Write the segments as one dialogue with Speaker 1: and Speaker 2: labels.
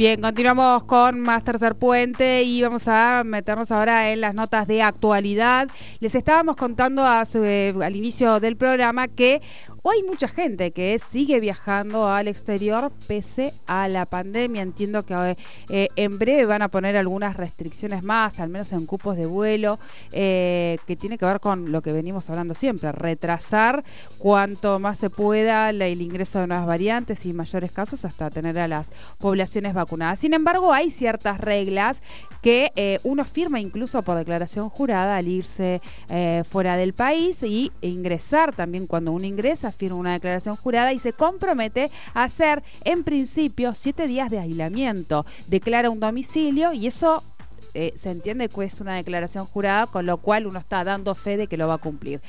Speaker 1: Bien, continuamos con más Tercer Puente y vamos a meternos ahora en las notas de actualidad. Les estábamos contando al inicio del programa que Hoy hay mucha gente que sigue viajando al exterior pese a la pandemia. Entiendo que eh, en breve van a poner algunas restricciones más, al menos en cupos de vuelo, eh, que tiene que ver con lo que venimos hablando siempre, retrasar cuanto más se pueda el ingreso de nuevas variantes y mayores casos hasta tener a las poblaciones vacunadas. Sin embargo, hay ciertas reglas que eh, uno firma incluso por declaración jurada al irse fuera del país y ingresar también cuando uno ingresa firma una declaración jurada y se compromete a hacer en principio siete días de aislamiento. Declara un domicilio y eso eh, se entiende que es una declaración jurada, con lo cual uno está dando fe de que lo va a cumplir.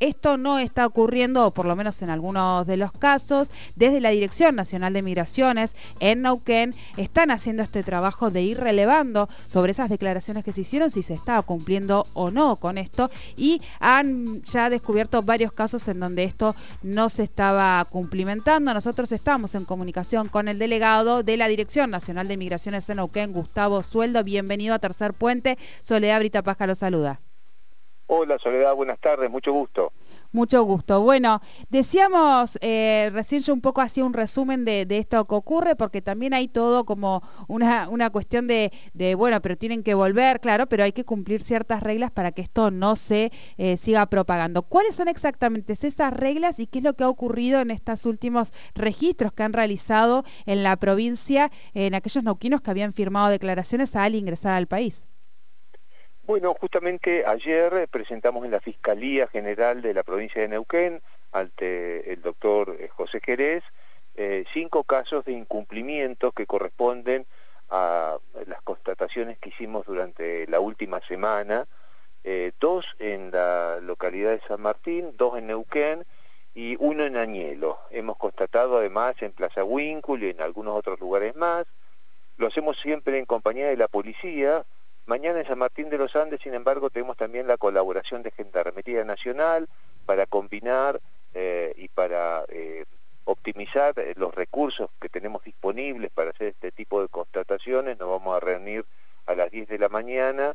Speaker 1: Esto no está ocurriendo, o por lo menos en algunos de los casos, desde la Dirección Nacional de Migraciones en Neuquén están haciendo este trabajo de ir relevando sobre esas declaraciones que se hicieron, si se estaba cumpliendo o no con esto, y han ya descubierto varios casos en donde esto no se estaba cumplimentando. Nosotros estamos en comunicación con el delegado de la Dirección Nacional de Migraciones en Neuquén, Gustavo Sueldo. Bienvenido a Tercer Puente. Soledad Brita Pasca lo saluda.
Speaker 2: Hola Soledad, buenas tardes, mucho gusto.
Speaker 1: Mucho gusto. Bueno, decíamos eh, recién yo un poco hacía un resumen de, esto que ocurre, porque también hay todo como una, una cuestión de, bueno, pero tienen que volver, claro, pero hay que cumplir ciertas reglas para que esto no se eh, siga propagando. ¿Cuáles son exactamente esas reglas y qué es lo que ha ocurrido en estos últimos registros que han realizado en la provincia, en aquellos nauquinos que habían firmado declaraciones al ingresar al país?
Speaker 2: Bueno, justamente ayer presentamos en la Fiscalía General de la provincia de Neuquén, ante el doctor eh, José Jerez, eh, cinco casos de incumplimiento que corresponden a las constataciones que hicimos durante la última semana, eh, dos en la localidad de San Martín, dos en Neuquén y uno en Añelo. Hemos constatado además en Plaza Huíncul y en algunos otros lugares más. Lo hacemos siempre en compañía de la policía, Mañana en San Martín de los Andes, sin embargo, tenemos también la colaboración de Gendarmería Nacional para combinar eh, y para eh, optimizar eh, los recursos que tenemos disponibles para hacer este tipo de constataciones. Nos vamos a reunir a las 10 de la mañana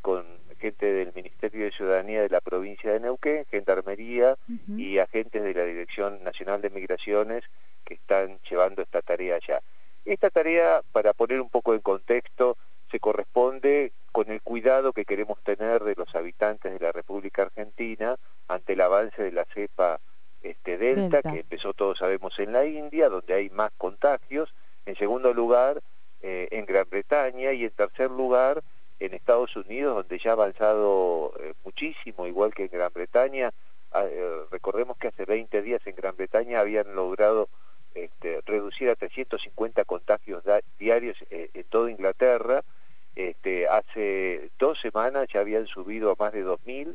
Speaker 2: con gente del Ministerio de Ciudadanía de la provincia de Neuquén, Gendarmería y agentes de la Dirección Nacional de Migraciones que están llevando esta tarea allá. Esta tarea, para poner un poco en contexto, se corresponde con el cuidado que queremos tener de los habitantes de la República Argentina ante el avance de la cepa este, Delta, que empezó todos sabemos en la India, donde hay más contagios, en segundo lugar eh, en Gran Bretaña. Y en tercer lugar en Estados Unidos, donde ya ha avanzado eh, muchísimo, igual que en Gran Bretaña. Ah, eh, recordemos que hace 20 días en Gran Bretaña habían logrado este, reducir a 350 contagios diarios en toda Inglaterra, este, hace dos semanas ya habían subido a más de 2.000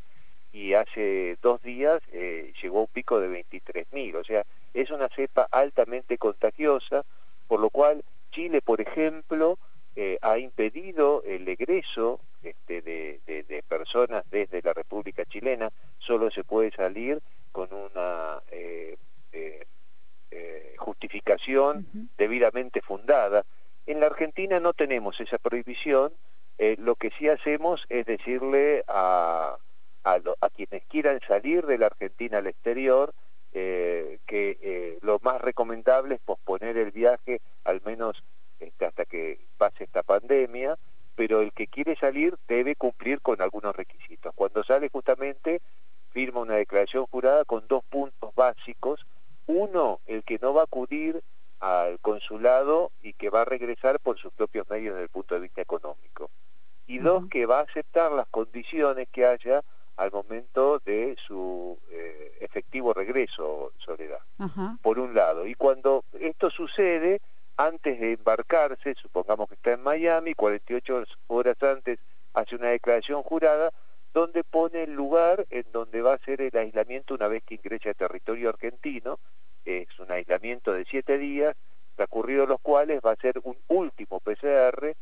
Speaker 2: y hace dos días eh, llegó un pico de 23.000. O sea, es una cepa altamente contagiosa, por lo cual Chile, por ejemplo, eh, ha impedido el egreso este, de, personas desde la República Chilena. Solo se puede salir con una eh, justificación debidamente fundada. En la Argentina no tenemos esa prohibición, eh, lo que sí hacemos es decirle a, quienes quieran salir de la Argentina al exterior eh, que eh, lo más recomendable es posponer el viaje al menos este, hasta que pase esta pandemia, pero el que quiere salir debe cumplir con algunos requisitos. Cuando sale justamente firma una declaración jurada con dos puntos básicos. Uno, el que no va a acudir al consulado y que va a regresar por sus propios medios desde el punto de vista económico. Y dos, que va a aceptar las condiciones que haya al momento de su eh, efectivo regreso, Soledad, por un lado. Y cuando esto sucede, antes de embarcarse, supongamos que está en Miami, 48 horas antes hace una declaración jurada, donde pone el lugar en donde va a ser el aislamiento una vez que ingrese a territorio argentino, es un aislamiento de siete días, transcurridos los cuales va a ser un último PCR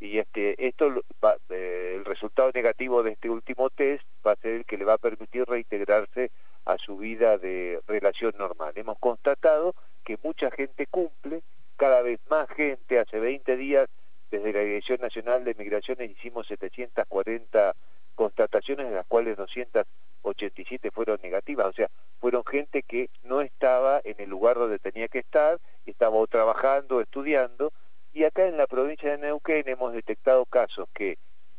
Speaker 2: y este esto eh, el resultado negativo de este último test va a ser el que le va a permitir reintegrarse a su vida de relación normal. Hemos constatado que mucha gente cumple cada vez más gente. Hace 20 días, desde la Dirección Nacional de Migraciones, hicimos 740 constataciones, de las cuales 287 fueron negativas. O sea, fueron gente que no estaba en el lugar donde tenía que estar, estaba o trabajando, estudiando. Y acá en la provincia de Neuquén hemos detectado casos que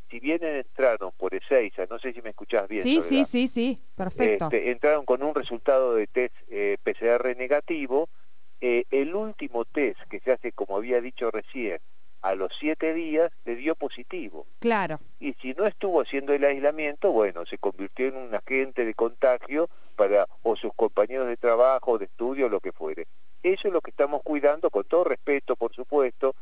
Speaker 2: si bien entraron por Ezeiza, no sé si me escuchás bien.
Speaker 1: Sí, sí, sí, sí, perfecto.
Speaker 2: Este, entraron con un resultado de test eh, PCR negativo. Eh, el último test que se hace, como había dicho recién, a los siete días le dio positivo.
Speaker 1: Claro.
Speaker 2: Y si no estuvo haciendo el aislamiento, bueno, se convirtió en un agente de contagio para o sus compañeros de trabajo, de estudio, lo que fuere. Eso es lo que estamos cuidando, con todo respeto, por supuesto,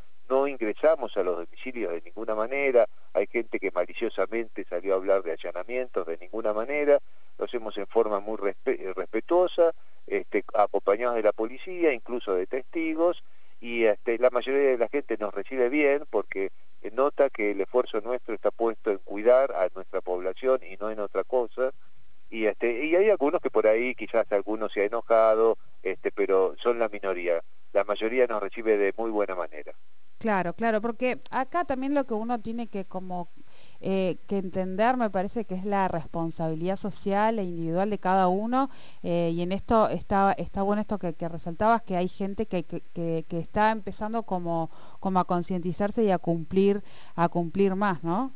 Speaker 2: ingresamos a los domicilios de ninguna manera, hay gente que maliciosamente salió a hablar de allanamientos de ninguna manera, lo hacemos en forma muy respetuosa, este, acompañados de la policía, incluso de testigos, y este, la mayoría de la gente nos recibe bien porque nota que el esfuerzo nuestro está puesto en cuidar a nuestra población y no en otra cosa, y este hay algunos que por ahí quizás algunos se ha enojado pero son la minoría la mayoría nos recibe de muy buena manera
Speaker 1: Claro, claro, porque acá también lo que uno tiene que como eh, que entender me parece que es la responsabilidad social e individual de cada uno eh, y en esto está, está bueno esto que, resaltabas que hay gente que, que, que, está empezando como, como a concientizarse y a cumplir, a cumplir más, ¿no?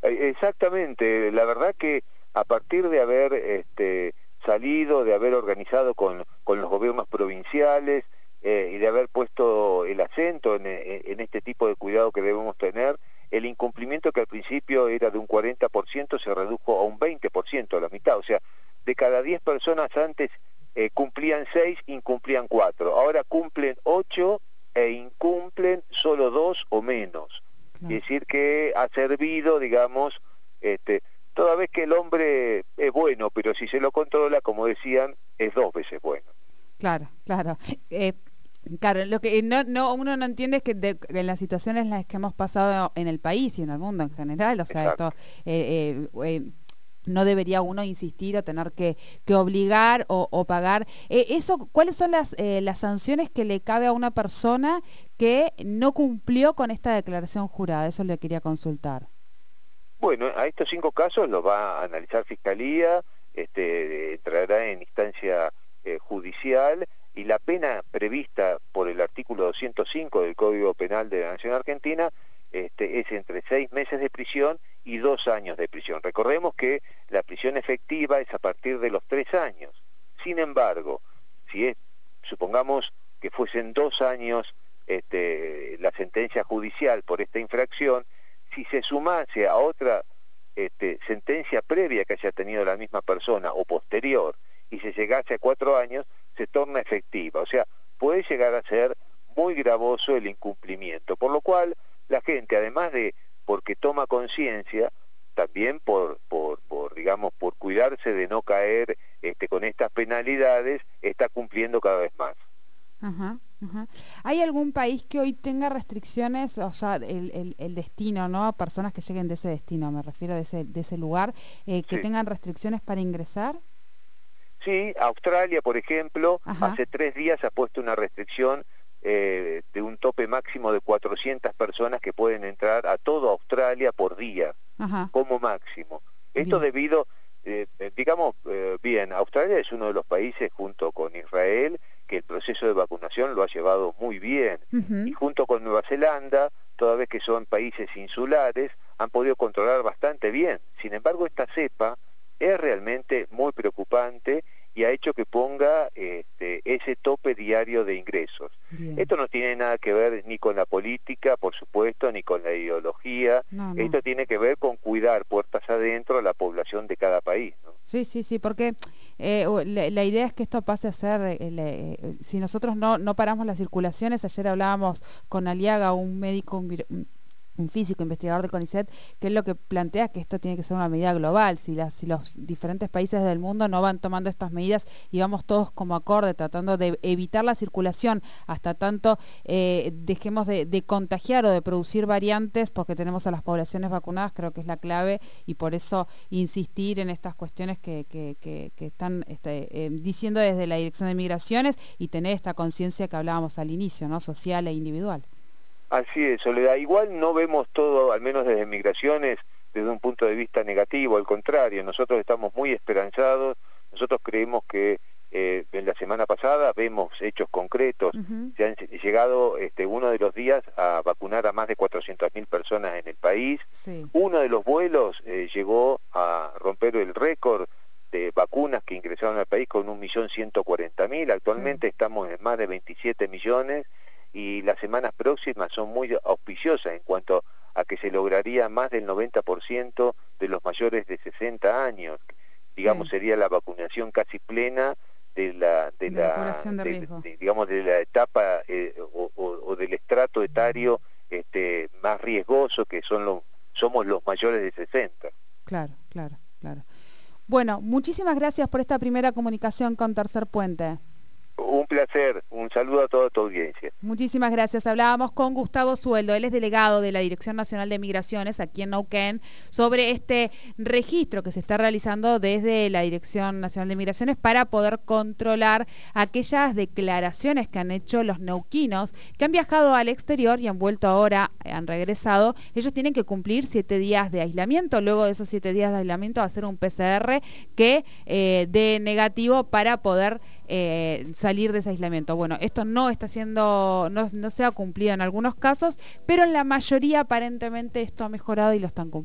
Speaker 2: Exactamente, la verdad que a partir de haber este, salido, de haber organizado con, con los gobiernos provinciales, eh, y de haber puesto el acento eh, en, este tipo de cuidado que debemos tener, el incumplimiento que al principio era de un 40% se redujo a un 20%, a la mitad. O sea, de cada 10 personas antes eh, cumplían 6, incumplían 4. Ahora cumplen 8 e incumplen solo 2 o menos. Es decir, que ha servido, digamos, este, toda vez que el hombre es bueno, pero si se lo controla, como decían, es dos veces bueno.
Speaker 1: Claro, claro. Claro, lo que no, no, uno no entiende es que en las situaciones en las que hemos pasado en el país y en el mundo en general, o sea, esto eh, eh, eh, no debería uno insistir o tener que, que obligar o, pagar. eso, ¿Cuáles son las, las sanciones que le cabe a una persona que no cumplió con esta declaración jurada? Eso le quería consultar.
Speaker 2: Bueno, a estos cinco casos los va a analizar Fiscalía, este, entrará en instancia judicial y la pena prevista por el artículo 205 del Código Penal de la Nación Argentina este, es entre seis meses de prisión y dos años de prisión. Recordemos que la prisión efectiva es a partir de los tres años. Sin embargo, si supongamos que fuesen dos años este, la sentencia judicial por esta infracción, si se sumase a otra este, sentencia previa que haya tenido la misma persona o posterior y se llegase a cuatro años, se torna efectiva. O sea, puede llegar a ser muy gravoso el incumplimiento. Por lo cual, la gente, además de porque toma conciencia, también por, por, por, digamos, por cuidarse de no caer este, con estas penalidades, está cumpliendo cada vez más.
Speaker 1: ¿Hay algún país que hoy tenga restricciones, o sea, el, el, destino, ¿no? Personas que lleguen de ese destino, me refiero de ese, de ese lugar, eh, que tengan restricciones para ingresar?
Speaker 2: Sí, Australia, por ejemplo, hace tres días ha puesto una restricción eh, de un tope máximo de 400 personas que pueden entrar a toda Australia por día, como máximo. Esto debido, eh, eh, digamos, bien, Australia es uno de los países junto con Israel que el proceso de vacunación lo ha llevado muy bien. Y junto con Nueva Zelanda, toda vez que son países insulares, han podido controlar bastante bien. Sin embargo, esta cepa es realmente muy preocupante y ha hecho que ponga este, ese tope diario de ingresos. Esto no tiene nada que ver ni con la política, por supuesto, ni con la ideología. Esto tiene que ver con cuidar puertas adentro a la población de cada país.
Speaker 1: Sí, sí, sí, porque eh, la, idea es que esto pase a ser, eh, eh, si nosotros no, no paramos las circulaciones, ayer hablábamos con Aliaga, un médico un físico investigador de CONICET, que es lo que plantea que esto tiene que ser una medida global. Si los diferentes países del mundo no van tomando estas medidas y vamos todos como acorde tratando de evitar la circulación hasta tanto eh, dejemos de, contagiar o de producir variantes porque tenemos a las poblaciones vacunadas, creo que es la clave y por eso insistir en estas cuestiones que, están este, eh, diciendo desde la Dirección de Migraciones y tener esta conciencia que hablábamos al inicio, ¿no? social e individual.
Speaker 2: Así es, Soledad. Igual no vemos todo, al menos desde migraciones, desde un punto de vista negativo, al contrario, nosotros estamos muy esperanzados, nosotros creemos que eh, en la semana pasada vemos hechos concretos, se han llegado este, uno de los días a vacunar a más de 400.000 personas en el país, uno de los vuelos eh, llegó a romper el récord de vacunas que ingresaron al país con 1.140.000, actualmente estamos en más de 27 millones, y las semanas próximas son muy auspiciosas en cuanto a que se lograría más del 90% de los mayores de 60 años. Digamos, sería la vacunación casi plena de la de, la, digamos de la etapa eh, o, del estrato etario este más riesgoso que son los somos los mayores de 60.
Speaker 1: Claro, claro, claro. Bueno, muchísimas gracias por esta primera comunicación con Tercer Puente.
Speaker 2: Un placer, un saludo a toda tu audiencia.
Speaker 1: Muchísimas gracias. Hablábamos con Gustavo Sueldo, él es delegado de la Dirección Nacional de Migraciones aquí en Neuquén, sobre este registro que se está realizando desde la Dirección Nacional de Migraciones para poder controlar aquellas declaraciones que han hecho los neuquinos que han viajado al exterior y han vuelto ahora, han regresado. Ellos tienen que cumplir siete días de aislamiento. Luego de esos siete días de aislamiento, hacer un PCR que eh, dé negativo para poder eh, salir de ese aislamiento. Bueno, esto no está siendo, no, no se ha cumplido en algunos casos, pero en la mayoría aparentemente esto ha mejorado y lo están cumpliendo.